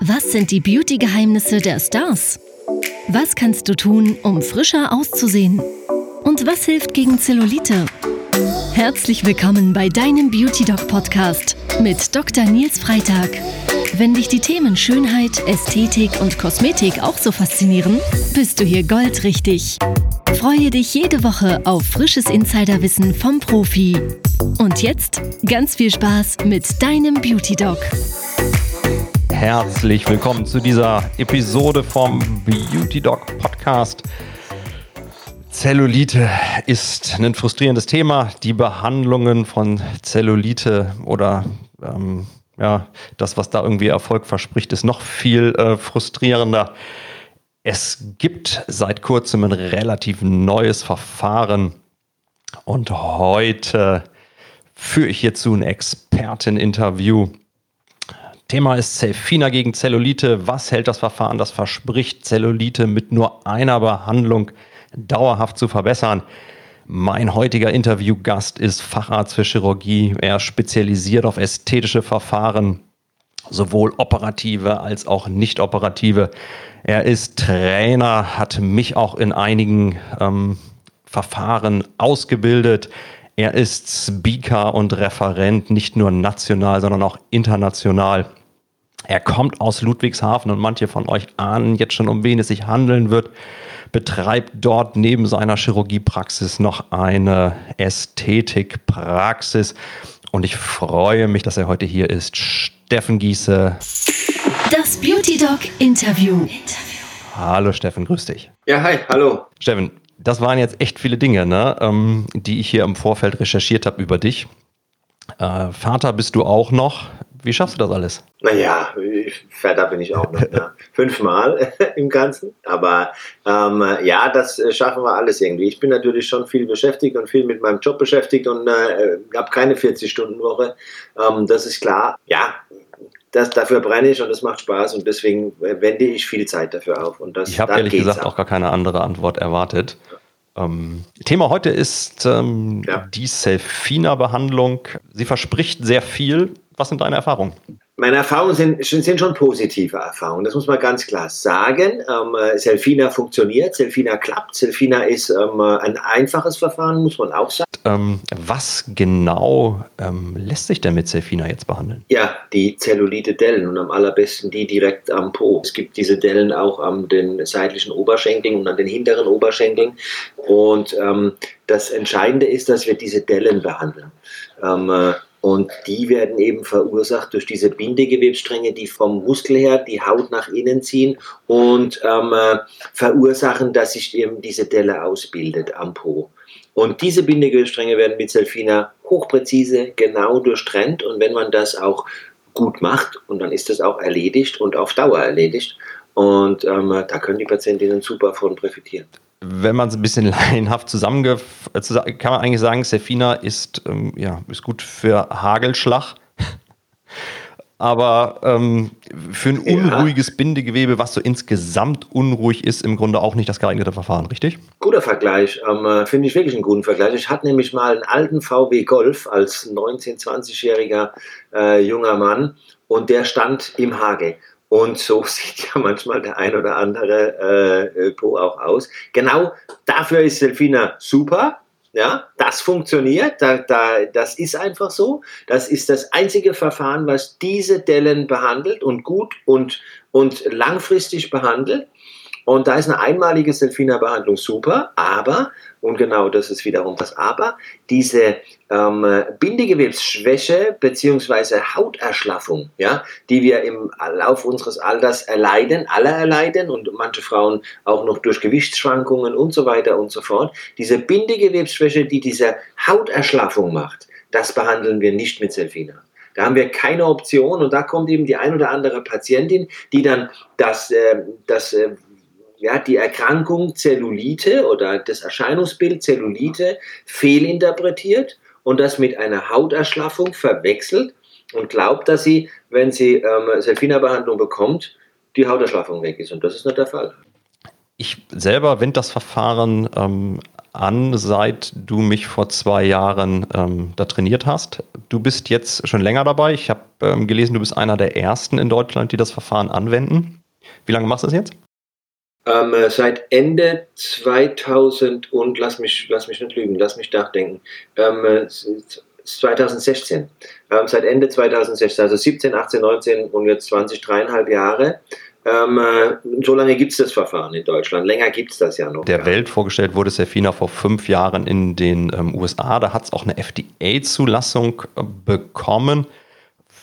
Was sind die Beauty-Geheimnisse der Stars? Was kannst du tun, um frischer auszusehen? Und was hilft gegen Zellulite? Herzlich willkommen bei deinem Beauty Doc Podcast mit Dr. Nils Freitag. Wenn dich die Themen Schönheit, Ästhetik und Kosmetik auch so faszinieren, bist du hier goldrichtig. Freue dich jede Woche auf frisches Insiderwissen vom Profi. Und jetzt ganz viel Spaß mit deinem Beauty Doc. Herzlich willkommen zu dieser Episode vom Beauty Doc Podcast. Zellulite ist ein frustrierendes Thema. Die Behandlungen von Zellulite oder ähm, ja, das, was da irgendwie Erfolg verspricht, ist noch viel äh, frustrierender. Es gibt seit kurzem ein relativ neues Verfahren und heute führe ich hierzu ein Experteninterview. Thema ist Zelfina gegen Zellulite. Was hält das Verfahren, das verspricht, Zellulite mit nur einer Behandlung dauerhaft zu verbessern? Mein heutiger Interviewgast ist Facharzt für Chirurgie. Er spezialisiert auf ästhetische Verfahren, sowohl operative als auch nicht operative. Er ist Trainer, hat mich auch in einigen ähm, Verfahren ausgebildet. Er ist Speaker und Referent, nicht nur national, sondern auch international. Er kommt aus Ludwigshafen und manche von euch ahnen jetzt schon, um wen es sich handeln wird betreibt dort neben seiner Chirurgiepraxis noch eine Ästhetikpraxis. Und ich freue mich, dass er heute hier ist. Steffen Giese. Das Beauty Dog Interview. Hallo Steffen, grüß dich. Ja, hi, hallo. Steffen, das waren jetzt echt viele Dinge, ne, ähm, die ich hier im Vorfeld recherchiert habe über dich. Äh, Vater bist du auch noch. Wie schaffst du das alles? Naja, Vater bin ich auch noch. ja. Fünfmal im Ganzen. Aber ähm, ja, das äh, schaffen wir alles irgendwie. Ich bin natürlich schon viel beschäftigt und viel mit meinem Job beschäftigt und äh, habe keine 40-Stunden-Woche. Ähm, das ist klar. Ja, das, dafür brenne ich und das macht Spaß und deswegen äh, wende ich viel Zeit dafür auf. Und das, ich habe ehrlich gesagt auch. auch gar keine andere Antwort erwartet. Ähm, Thema heute ist ähm, ja. die Selfina-Behandlung. Sie verspricht sehr viel. Was sind deine Erfahrungen? Meine Erfahrungen sind, sind schon positive Erfahrungen, das muss man ganz klar sagen. Ähm, Selfina funktioniert, Selfina klappt, Selfina ist ähm, ein einfaches Verfahren, muss man auch sagen. Ähm, was genau ähm, lässt sich denn mit Selfina jetzt behandeln? Ja, die Zellulite-Dellen und am allerbesten die direkt am Po. Es gibt diese Dellen auch an den seitlichen Oberschenkeln und an den hinteren Oberschenkeln. Und ähm, das Entscheidende ist, dass wir diese Dellen behandeln. Und die werden eben verursacht durch diese Bindegewebsstränge, die vom Muskel her die Haut nach innen ziehen und ähm, äh, verursachen, dass sich eben diese Delle ausbildet am Po. Und diese Bindegewebsstränge werden mit Selfina hochpräzise, genau durchtrennt. Und wenn man das auch gut macht, und dann ist das auch erledigt und auf Dauer erledigt. Und ähm, da können die Patientinnen super von profitieren wenn man es ein bisschen laienhaft zusammengefasst, äh, kann man eigentlich sagen, Sefina ist, ähm, ja, ist gut für Hagelschlag. Aber ähm, für ein unruhiges ja. Bindegewebe, was so insgesamt unruhig ist, im Grunde auch nicht das geeignete Verfahren, richtig? Guter Vergleich, ähm, äh, finde ich wirklich einen guten Vergleich. Ich hatte nämlich mal einen alten VW Golf als 19-, 20-jähriger äh, junger Mann und der stand im Hagel. Und so sieht ja manchmal der ein oder andere äh, Po auch aus. Genau dafür ist Selfina super. Ja, das funktioniert, da, da, das ist einfach so. Das ist das einzige Verfahren, was diese Dellen behandelt und gut und, und langfristig behandelt. Und da ist eine einmalige Selfina-Behandlung super, aber, und genau das ist wiederum das Aber, diese ähm, Bindegewebsschwäche bzw. Hauterschlaffung, ja, die wir im Lauf unseres Alters erleiden, alle erleiden und manche Frauen auch noch durch Gewichtsschwankungen und so weiter und so fort, diese Bindegewebsschwäche, die diese Hauterschlaffung macht, das behandeln wir nicht mit Selfina. Da haben wir keine Option und da kommt eben die ein oder andere Patientin, die dann das, äh, das äh, ja, die Erkrankung Zellulite oder das Erscheinungsbild Zellulite fehlinterpretiert und das mit einer Hauterschlaffung verwechselt und glaubt, dass sie, wenn sie ähm, Selfina-Behandlung bekommt, die Hauterschlaffung weg ist. Und das ist nicht der Fall. Ich selber wende das Verfahren ähm, an, seit du mich vor zwei Jahren ähm, da trainiert hast. Du bist jetzt schon länger dabei. Ich habe ähm, gelesen, du bist einer der ersten in Deutschland, die das Verfahren anwenden. Wie lange machst du das jetzt? Ähm, äh, seit Ende 2000 und lass mich, lass mich nicht lügen, lass mich nachdenken. Ähm, 2016. Äh, ähm, seit Ende 2016, also 17, 18, 19 und jetzt 20, dreieinhalb Jahre. Ähm, äh, so lange gibt es das Verfahren in Deutschland. Länger gibt es das ja noch. Der ja. Welt vorgestellt wurde Serfina vor fünf Jahren in den ähm, USA. Da hat es auch eine FDA-Zulassung bekommen.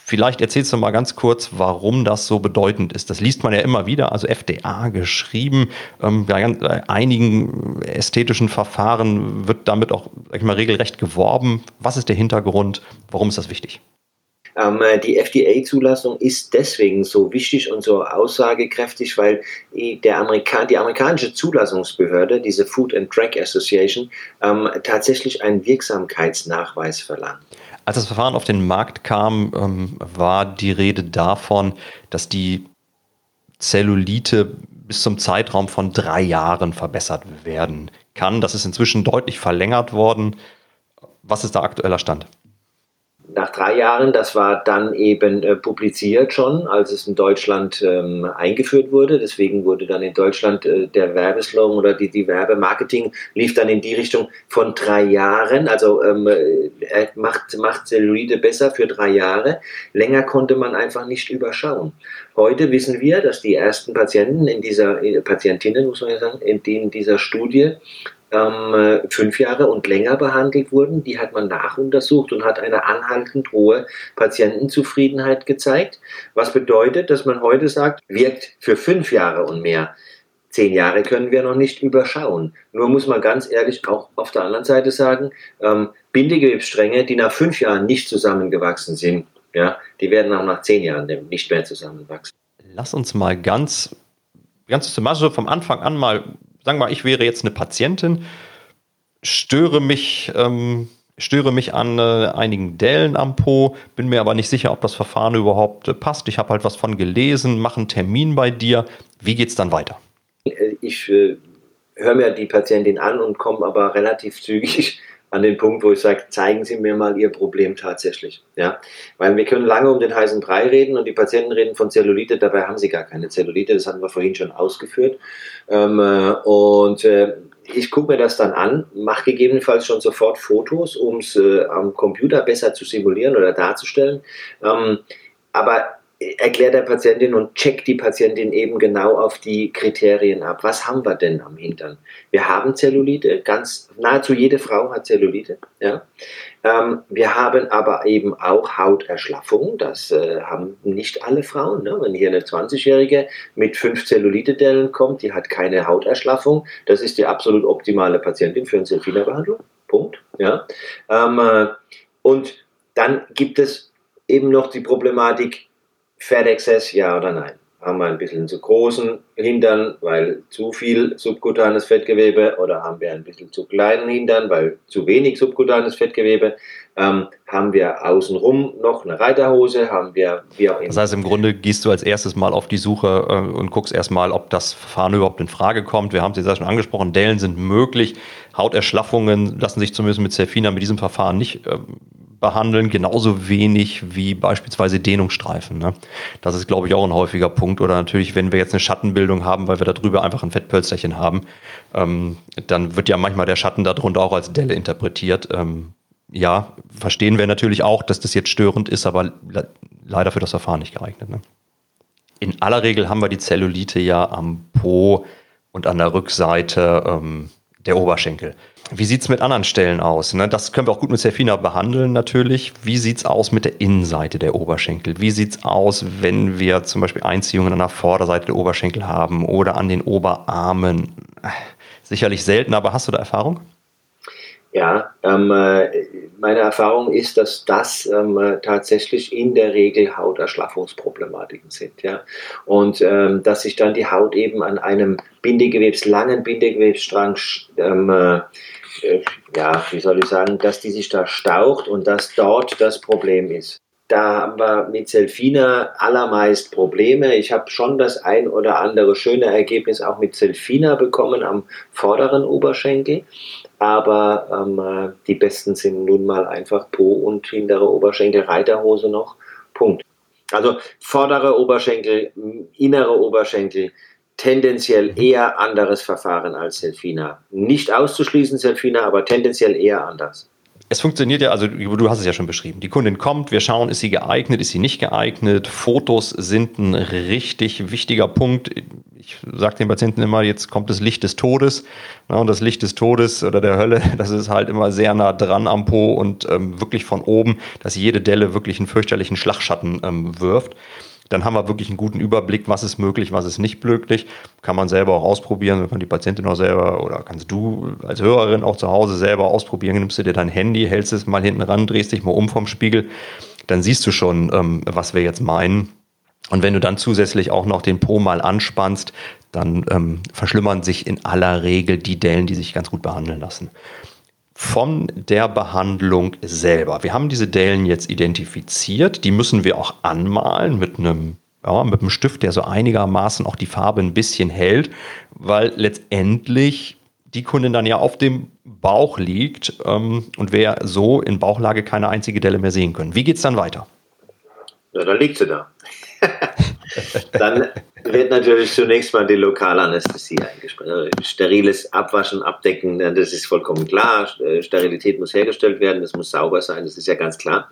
Vielleicht erzählst du mal ganz kurz, warum das so bedeutend ist. Das liest man ja immer wieder, also FDA geschrieben. Ähm, bei einigen ästhetischen Verfahren wird damit auch sag ich mal, regelrecht geworben. Was ist der Hintergrund? Warum ist das wichtig? Ähm, äh, die FDA-Zulassung ist deswegen so wichtig und so aussagekräftig, weil der Amerika die amerikanische Zulassungsbehörde, diese Food and Drug Association, ähm, tatsächlich einen Wirksamkeitsnachweis verlangt. Als das Verfahren auf den Markt kam, ähm, war die Rede davon, dass die Zellulite bis zum Zeitraum von drei Jahren verbessert werden kann. Das ist inzwischen deutlich verlängert worden. Was ist der aktueller Stand? Nach drei Jahren, das war dann eben äh, publiziert schon, als es in Deutschland ähm, eingeführt wurde. Deswegen wurde dann in Deutschland äh, der Werbeslogan oder die, die Werbemarketing lief dann in die Richtung von drei Jahren. Also ähm, äh, macht, macht Zellulite besser für drei Jahre. Länger konnte man einfach nicht überschauen. Heute wissen wir, dass die ersten Patienten in dieser, äh, Patientinnen muss man ja sagen, in, in dieser Studie ähm, fünf Jahre und länger behandelt wurden. Die hat man nachuntersucht und hat eine anhaltend hohe Patientenzufriedenheit gezeigt. Was bedeutet, dass man heute sagt, wirkt für fünf Jahre und mehr. Zehn Jahre können wir noch nicht überschauen. Nur muss man ganz ehrlich auch auf der anderen Seite sagen, ähm, Bindegewebsstränge, die nach fünf Jahren nicht zusammengewachsen sind, ja, die werden auch nach zehn Jahren nicht mehr zusammenwachsen. Lass uns mal ganz, ganz systematisch vom Anfang an mal sagen wir mal, ich wäre jetzt eine Patientin, störe mich, ähm, störe mich an äh, einigen Dellen am Po, bin mir aber nicht sicher, ob das Verfahren überhaupt äh, passt. Ich habe halt was von gelesen, mache einen Termin bei dir. Wie geht es dann weiter? Ich äh, höre mir die Patientin an und komme aber relativ zügig an den Punkt, wo ich sage, zeigen Sie mir mal Ihr Problem tatsächlich. Ja? Weil wir können lange um den heißen Brei reden und die Patienten reden von Zellulite, dabei haben sie gar keine Zellulite, das hatten wir vorhin schon ausgeführt. Ähm, äh, und äh, ich gucke mir das dann an, mache gegebenenfalls schon sofort Fotos, um es äh, am Computer besser zu simulieren oder darzustellen. Ähm, aber erklärt der Patientin und checkt die Patientin eben genau auf die Kriterien ab. Was haben wir denn am Hintern? Wir haben Zellulite, ganz nahezu jede Frau hat Zellulite. Ja. Ähm, wir haben aber eben auch Hauterschlaffung. Das äh, haben nicht alle Frauen. Ne? Wenn hier eine 20-Jährige mit fünf Zellulitedellen kommt, die hat keine Hauterschlaffung, das ist die absolut optimale Patientin für eine Selfina-Behandlung. Punkt. Ja. Ähm, äh, und dann gibt es eben noch die Problematik, Fettexzess, ja oder nein? Haben wir ein bisschen zu großen Hintern, weil zu viel subkutanes Fettgewebe oder haben wir ein bisschen zu kleinen Hintern, weil zu wenig subkutanes Fettgewebe? Ähm, haben wir außenrum noch eine Reiterhose? Haben wir wie auch immer. Das heißt, im Grunde gehst du als erstes mal auf die Suche äh, und guckst erstmal, ob das Verfahren überhaupt in Frage kommt. Wir haben es jetzt schon angesprochen, Dellen sind möglich. Hauterschlaffungen lassen sich zumindest mit Serfina mit diesem Verfahren nicht äh, behandeln, genauso wenig wie beispielsweise Dehnungsstreifen. Ne? Das ist, glaube ich, auch ein häufiger Punkt. Oder natürlich, wenn wir jetzt eine Schattenbildung haben, weil wir da drüber einfach ein Fettpölsterchen haben, ähm, dann wird ja manchmal der Schatten darunter auch als Delle interpretiert. Ähm, ja, verstehen wir natürlich auch, dass das jetzt störend ist, aber le leider für das Verfahren nicht geeignet. Ne? In aller Regel haben wir die Zellulite ja am Po und an der Rückseite ähm, der Oberschenkel. Wie sieht es mit anderen Stellen aus? Ne? Das können wir auch gut mit Serfina behandeln natürlich. Wie sieht es aus mit der Innenseite der Oberschenkel? Wie sieht es aus, wenn wir zum Beispiel Einziehungen an der Vorderseite der Oberschenkel haben oder an den Oberarmen? Sicherlich selten, aber hast du da Erfahrung? Ja, ähm, äh, meine Erfahrung ist, dass das ähm, tatsächlich in der Regel Hauterschlaffungsproblematiken sind. Ja? Und ähm, dass sich dann die Haut eben an einem Bindegewebs, langen Bindegewebsstrang ähm, äh, äh, ja, wie soll ich sagen, dass die sich da staucht und dass dort das Problem ist. Da haben wir mit Selfina allermeist Probleme. Ich habe schon das ein oder andere schöne Ergebnis auch mit Selfina bekommen am vorderen Oberschenkel. aber ähm, äh, die besten sind nun mal einfach Po und hintere Oberschenkel, Reiterhose noch. Punkt. Also vordere Oberschenkel, innere Oberschenkel, tendenziell eher anderes Verfahren als Selfina. Nicht auszuschließen Selfina, aber tendenziell eher anders es funktioniert ja, also du hast es ja schon beschrieben. Die Kundin kommt, wir schauen, ist sie geeignet, ist sie nicht geeignet. Fotos sind ein richtig wichtiger Punkt. Ich sage den Patienten immer, jetzt kommt das Licht des Todes. und das Licht des Todes oder der Hölle, das ist halt immer sehr nah dran am Po und ähm, wirklich von oben, dass jede Delle wirklich einen fürchterlichen Schlagschatten ähm, wirft dann haben wir wirklich einen guten Überblick, was ist möglich, was ist nicht möglich. Kann man selber auch ausprobieren, kann die Patientin auch selber oder kannst du als Hörerin auch zu Hause selber ausprobieren. Nimmst du dir dein Handy, hältst es mal hinten ran, drehst dich mal um vom Spiegel, dann siehst du schon, ähm, was wir jetzt meinen. Und wenn du dann zusätzlich auch noch den Po mal anspannst, dann ähm, verschlimmern sich in aller Regel die Dellen, die sich ganz gut behandeln lassen von der Behandlung selber. Wir haben diese Dellen jetzt identifiziert, die müssen wir auch anmalen mit einem ja, mit einem Stift, der so einigermaßen auch die Farbe ein bisschen hält, weil letztendlich die Kundin dann ja auf dem Bauch liegt ähm, und wir so in Bauchlage keine einzige Delle mehr sehen können. Wie geht es dann weiter? Ja, dann liegt sie da. dann wird natürlich zunächst mal die Lokalanästhesie eingesprochen. Also steriles Abwaschen, Abdecken, das ist vollkommen klar. Sterilität muss hergestellt werden, das muss sauber sein, das ist ja ganz klar.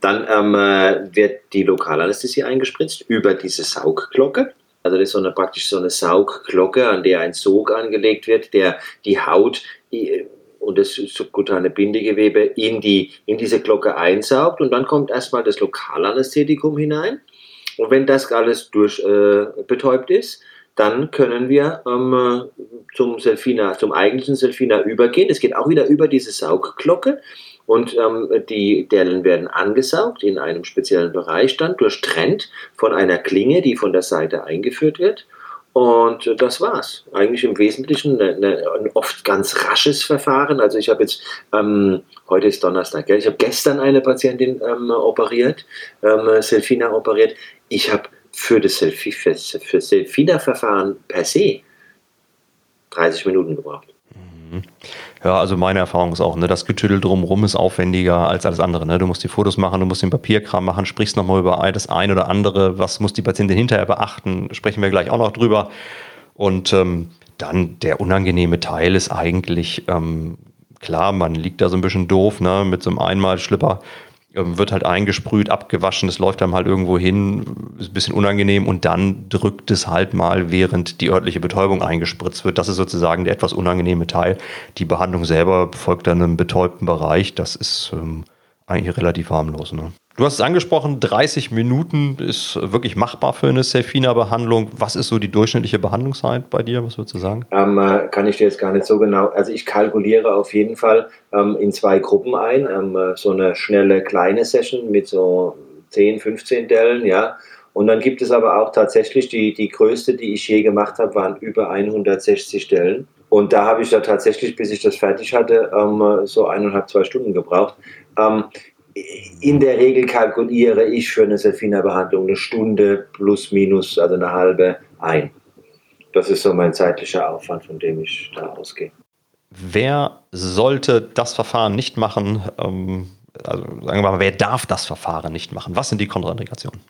Dann ähm, äh, wird die Lokalanästhesie eingespritzt über diese Saugglocke. Also das ist so eine, praktisch so eine Saugglocke, an der ein Sog angelegt wird, der die Haut und das subkutane Bindegewebe in, die, in diese Glocke einsaugt und dann kommt erstmal das Lokalanästhetikum hinein und wenn das alles durch, äh, betäubt ist, dann können wir ähm, zum Selfina, zum eigentlichen Selfina übergehen. Es geht auch wieder über diese Saugglocke und ähm, die Dellen werden angesaugt in einem speziellen Bereich dann durchtrennt von einer Klinge, die von der Seite eingeführt wird. Und das war's. Eigentlich im Wesentlichen eine, eine, ein oft ganz rasches Verfahren. Also ich habe jetzt, ähm, heute ist Donnerstag, gell? ich habe gestern eine Patientin ähm, operiert, ähm, Selfina operiert. Ich habe für das Selfie, für, für Selfina-Verfahren per se 30 Minuten gebraucht. Mhm. Ja, also meine Erfahrung ist auch, ne, das Getüdel drumherum ist aufwendiger als alles andere. Ne? Du musst die Fotos machen, du musst den Papierkram machen, sprichst nochmal über das ein oder andere, was muss die Patientin hinterher beachten, sprechen wir gleich auch noch drüber. Und ähm, dann der unangenehme Teil ist eigentlich, ähm, klar, man liegt da so ein bisschen doof, ne, mit so einem Einmalschlipper wird halt eingesprüht, abgewaschen, es läuft dann halt irgendwo hin, ist ein bisschen unangenehm und dann drückt es halt mal, während die örtliche Betäubung eingespritzt wird. Das ist sozusagen der etwas unangenehme Teil. Die Behandlung selber folgt dann einem betäubten Bereich. Das ist ähm, eigentlich relativ harmlos. Ne? Du hast es angesprochen, 30 Minuten ist wirklich machbar für eine Selfina-Behandlung. Was ist so die durchschnittliche Behandlungszeit bei dir? Was würdest du sagen? Ähm, äh, kann ich dir jetzt gar nicht so genau. Also ich kalkuliere auf jeden Fall ähm, in zwei Gruppen ein. Ähm, äh, so eine schnelle kleine Session mit so 10, 15 Dellen, ja. Und dann gibt es aber auch tatsächlich die, die größte, die ich je gemacht habe, waren über 160 Stellen. Und da habe ich da tatsächlich, bis ich das fertig hatte, ähm, so eineinhalb, zwei Stunden gebraucht. In der Regel kalkuliere ich für eine Selfina-Behandlung eine Stunde plus minus, also eine halbe ein. Das ist so mein zeitlicher Aufwand, von dem ich da ausgehe. Wer sollte das Verfahren nicht machen? Ähm, also sagen wir mal, wer darf das Verfahren nicht machen? Was sind die Kontraindikationen?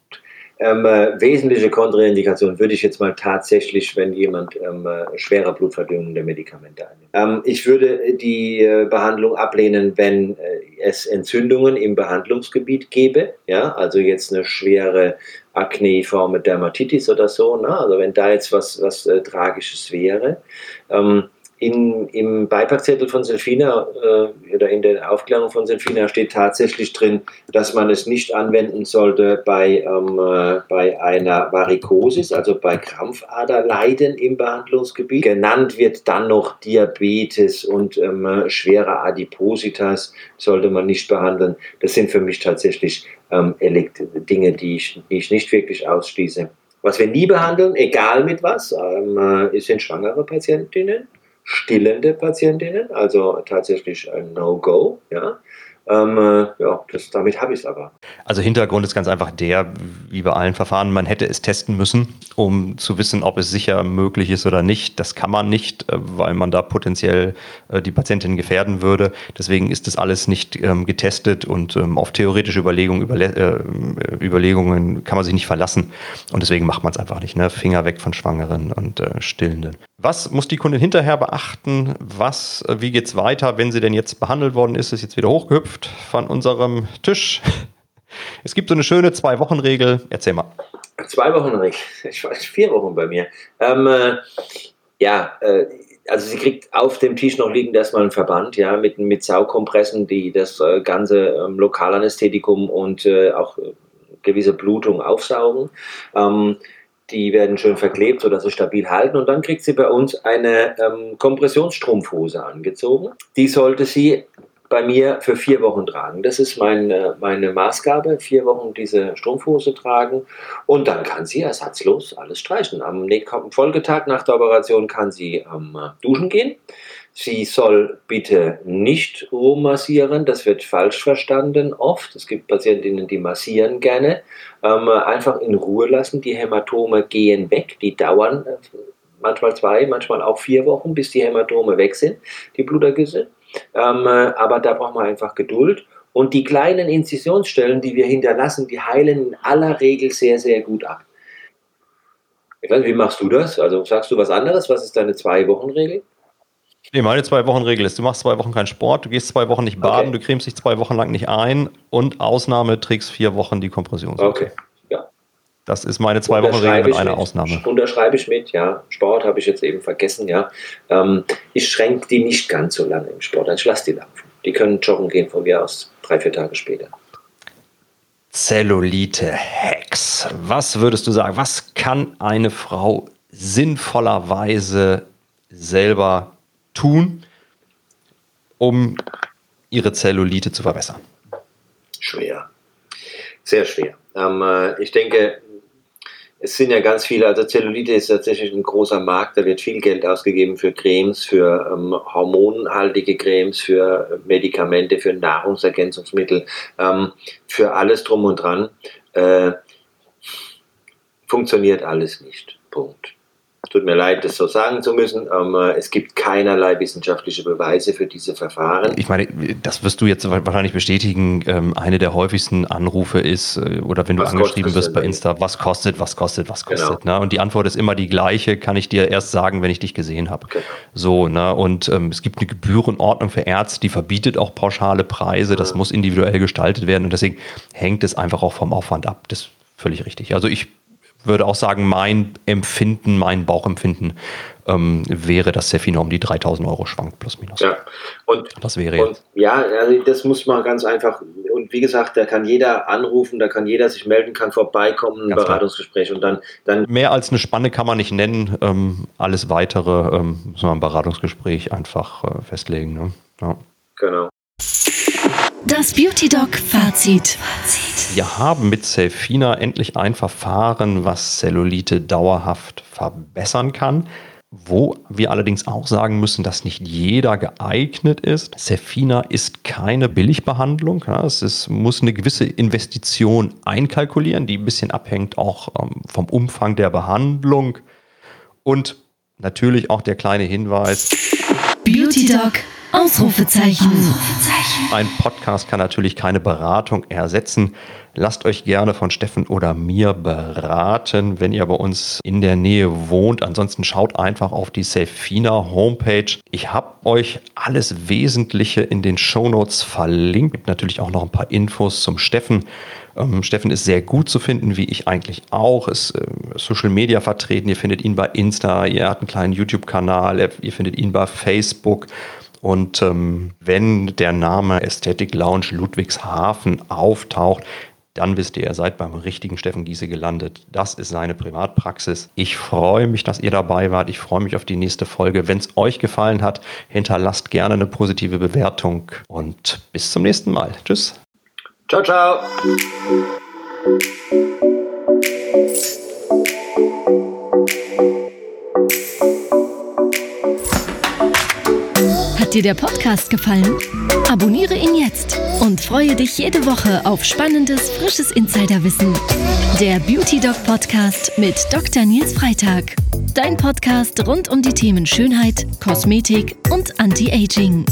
Ähm, äh, wesentliche Kontraindikation würde ich jetzt mal tatsächlich, wenn jemand ähm, äh, schwerer Blutverdünnende Medikamente einnimmt. Ähm, ich würde die äh, Behandlung ablehnen, wenn äh, es Entzündungen im Behandlungsgebiet gäbe, ja, also jetzt eine schwere akneiforme Dermatitis oder so, ne? also wenn da jetzt was, was Tragisches wäre. Ähm, in, Im Beipackzettel von Selfina äh, oder in der Aufklärung von Selfina steht tatsächlich drin, dass man es nicht anwenden sollte bei, ähm, äh, bei einer Varikosis, also bei Krampfaderleiden im Behandlungsgebiet. Genannt wird dann noch Diabetes und ähm, schwere Adipositas sollte man nicht behandeln. Das sind für mich tatsächlich ähm, Dinge, die ich, die ich nicht wirklich ausschließe. Was wir nie behandeln, egal mit was, ähm, äh, sind schwangere Patientinnen stillende Patientinnen, also tatsächlich ein No-Go. Ja? Ähm, äh, ja, das, damit habe ich es aber. Also Hintergrund ist ganz einfach der, wie bei allen Verfahren, man hätte es testen müssen, um zu wissen, ob es sicher möglich ist oder nicht. Das kann man nicht, äh, weil man da potenziell äh, die Patientin gefährden würde. Deswegen ist das alles nicht ähm, getestet und ähm, auf theoretische Überlegungen, Überle Überlegungen kann man sich nicht verlassen. Und deswegen macht man es einfach nicht. Ne? Finger weg von Schwangeren und Stillenden. Was muss die Kundin hinterher beachten? Was, wie geht's weiter, wenn sie denn jetzt behandelt worden ist, ist jetzt wieder hochgehüpft von unserem Tisch. Es gibt so eine schöne Zwei-Wochen-Regel. Erzähl mal. Zwei-Wochen-Regel. Ich weiß, vier Wochen bei mir. Ähm, äh, ja, äh, also sie kriegt auf dem Tisch noch liegend erstmal einen Verband, ja, mit, mit Saukompressen, die das äh, ganze ähm, Lokalanästhetikum und äh, auch äh, gewisse Blutung aufsaugen. Ähm, die werden schön verklebt, sodass sie stabil halten. Und dann kriegt sie bei uns eine ähm, Kompressionsstrumpfhose angezogen. Die sollte sie bei mir für vier Wochen tragen. Das ist mein, meine Maßgabe, vier Wochen diese Strumpfhose tragen und dann kann sie ersatzlos alles streichen. Am Folgetag nach der Operation kann sie ähm, duschen gehen. Sie soll bitte nicht rummassieren, das wird falsch verstanden oft. Es gibt Patientinnen, die massieren gerne. Ähm, einfach in Ruhe lassen, die Hämatome gehen weg, die dauern äh, manchmal zwei, manchmal auch vier Wochen, bis die Hämatome weg sind, die Blutergüsse. Ähm, äh, aber da braucht man einfach Geduld. Und die kleinen Inzisionsstellen, die wir hinterlassen, die heilen in aller Regel sehr, sehr gut ab. Ich weiß, wie machst du das? Also sagst du was anderes? Was ist deine Zwei-Wochen-Regel? Nee, meine Zwei-Wochen-Regel ist, du machst zwei Wochen keinen Sport, du gehst zwei Wochen nicht baden, okay. du cremst dich zwei Wochen lang nicht ein und Ausnahme trägst vier Wochen die Kompression. Okay. Das ist meine zwei Wochen Regel mit einer mit. Ausnahme. Unterschreibe ich mit, ja. Sport habe ich jetzt eben vergessen, ja. Ähm, ich schränke die nicht ganz so lange im Sport. Ich lasse die laufen. Die können joggen gehen von mir aus, drei, vier Tage später. Zellulite-Hacks. Was würdest du sagen? Was kann eine Frau sinnvollerweise selber tun, um ihre Zellulite zu verbessern? Schwer. Sehr schwer. Ähm, äh, ich denke, es sind ja ganz viele, also Zellulite ist tatsächlich ein großer Markt, da wird viel Geld ausgegeben für Cremes, für ähm, hormonhaltige Cremes, für Medikamente, für Nahrungsergänzungsmittel, ähm, für alles drum und dran. Äh, funktioniert alles nicht. Punkt. Tut mir leid, das so sagen zu müssen. Es gibt keinerlei wissenschaftliche Beweise für diese Verfahren. Ich meine, das wirst du jetzt wahrscheinlich bestätigen. Ähm, eine der häufigsten Anrufe ist, äh, oder wenn du was angeschrieben wirst bei Insta, was kostet, was kostet, was kostet. Genau. Ne? Und die Antwort ist immer die gleiche, kann ich dir erst sagen, wenn ich dich gesehen habe. Genau. So, ne? Und ähm, es gibt eine Gebührenordnung für Ärzte, die verbietet auch pauschale Preise. Das mhm. muss individuell gestaltet werden. Und deswegen hängt es einfach auch vom Aufwand ab. Das ist völlig richtig. Also ich würde auch sagen, mein Empfinden, mein Bauchempfinden ähm, wäre, dass Sefino um die 3000 Euro schwankt, plus minus. Ja, und das wäre und, Ja, also das muss man ganz einfach, und wie gesagt, da kann jeder anrufen, da kann jeder sich melden, kann vorbeikommen, ein Beratungsgespräch und dann, dann. Mehr als eine Spanne kann man nicht nennen. Ähm, alles weitere ähm, muss man im Beratungsgespräch einfach äh, festlegen. Ne? Ja. Genau. Das Beauty Doc Fazit. Wir haben mit Selfina endlich ein Verfahren, was Zellulite dauerhaft verbessern kann. Wo wir allerdings auch sagen müssen, dass nicht jeder geeignet ist. Cefina ist keine Billigbehandlung. Es ist, muss eine gewisse Investition einkalkulieren, die ein bisschen abhängt auch ähm, vom Umfang der Behandlung. Und natürlich auch der kleine Hinweis. Beauty Doc Ausrufezeichen. Ein Podcast kann natürlich keine Beratung ersetzen. Lasst euch gerne von Steffen oder mir beraten, wenn ihr bei uns in der Nähe wohnt. Ansonsten schaut einfach auf die Safina Homepage. Ich habe euch alles Wesentliche in den Shownotes verlinkt. Gibt natürlich auch noch ein paar Infos zum Steffen. Ähm, Steffen ist sehr gut zu finden, wie ich eigentlich auch. Ist äh, Social Media vertreten. Ihr findet ihn bei Insta, ihr habt einen kleinen YouTube-Kanal, ihr findet ihn bei Facebook. Und ähm, wenn der Name Aesthetic Lounge Ludwigshafen auftaucht, dann wisst ihr, ihr seid beim richtigen Steffen Giese gelandet. Das ist seine Privatpraxis. Ich freue mich, dass ihr dabei wart. Ich freue mich auf die nächste Folge. Wenn es euch gefallen hat, hinterlasst gerne eine positive Bewertung und bis zum nächsten Mal. Tschüss. Ciao, ciao. Hat dir der Podcast gefallen? Abonniere ihn jetzt Und freue dich jede Woche auf spannendes, frisches Insiderwissen. Der Beauty Doc Podcast mit Dr. Nils Freitag. Dein Podcast rund um die Themen Schönheit, Kosmetik und Anti-Aging.